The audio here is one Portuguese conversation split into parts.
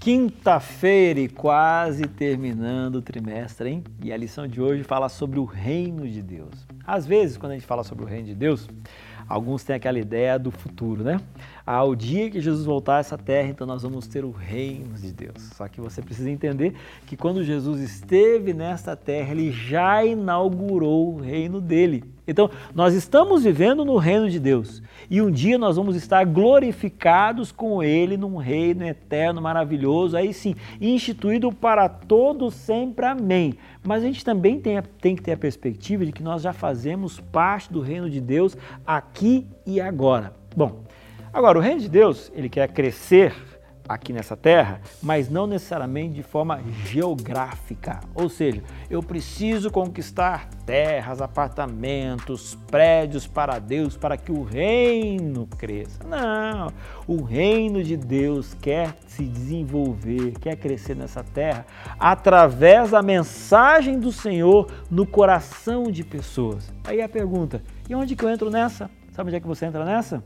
Quinta-feira e quase terminando o trimestre, hein? E a lição de hoje fala sobre o reino de Deus. Às vezes, quando a gente fala sobre o reino de Deus, alguns têm aquela ideia do futuro, né? Ao dia que Jesus voltar a essa terra, então nós vamos ter o reino de Deus. Só que você precisa entender que quando Jesus esteve nesta terra, ele já inaugurou o reino dele. Então, nós estamos vivendo no reino de Deus e um dia nós vamos estar glorificados com ele num reino eterno, maravilhoso, aí sim, instituído para todos sempre. Amém. Mas a gente também tem, tem que ter a perspectiva de que nós já fazemos parte do reino de Deus aqui e agora. Bom, agora o reino de Deus, ele quer crescer aqui nessa terra, mas não necessariamente de forma geográfica. Ou seja, eu preciso conquistar terras, apartamentos, prédios para Deus para que o reino cresça. Não, o reino de Deus quer se desenvolver, quer crescer nessa terra através da mensagem do Senhor no coração de pessoas. Aí a pergunta: e onde que eu entro nessa? Sabe onde é que você entra nessa?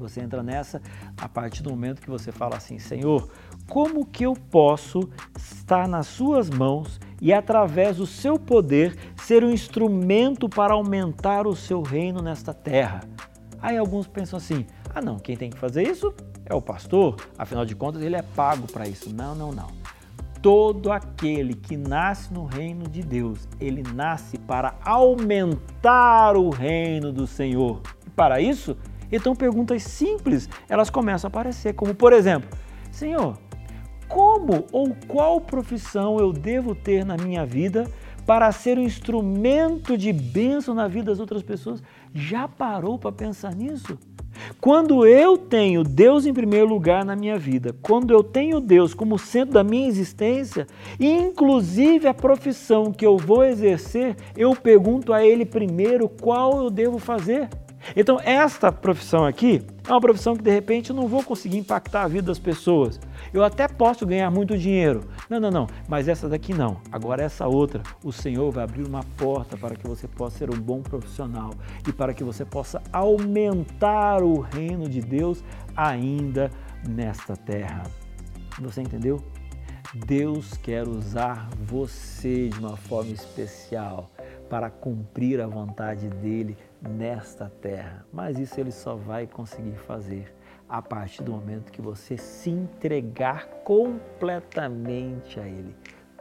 Você entra nessa a partir do momento que você fala assim: Senhor, como que eu posso estar nas Suas mãos e, através do Seu poder, ser um instrumento para aumentar o Seu reino nesta terra? Aí alguns pensam assim: ah, não, quem tem que fazer isso é o pastor, afinal de contas ele é pago para isso. Não, não, não. Todo aquele que nasce no reino de Deus, ele nasce para aumentar o reino do Senhor. E para isso, então perguntas simples, elas começam a aparecer, como por exemplo, Senhor, como ou qual profissão eu devo ter na minha vida para ser um instrumento de bênção na vida das outras pessoas? Já parou para pensar nisso? Quando eu tenho Deus em primeiro lugar na minha vida, quando eu tenho Deus como centro da minha existência, inclusive a profissão que eu vou exercer, eu pergunto a Ele primeiro qual eu devo fazer. Então, esta profissão aqui é uma profissão que de repente eu não vou conseguir impactar a vida das pessoas. Eu até posso ganhar muito dinheiro. Não, não, não, mas essa daqui não. Agora, essa outra, o Senhor vai abrir uma porta para que você possa ser um bom profissional e para que você possa aumentar o reino de Deus ainda nesta terra. Você entendeu? Deus quer usar você de uma forma especial para cumprir a vontade dele nesta terra. Mas isso ele só vai conseguir fazer a partir do momento que você se entregar completamente a ele.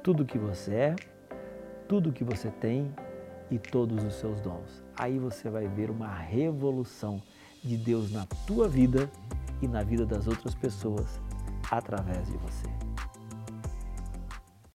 Tudo que você é, tudo que você tem e todos os seus dons. Aí você vai ver uma revolução de Deus na tua vida e na vida das outras pessoas através de você.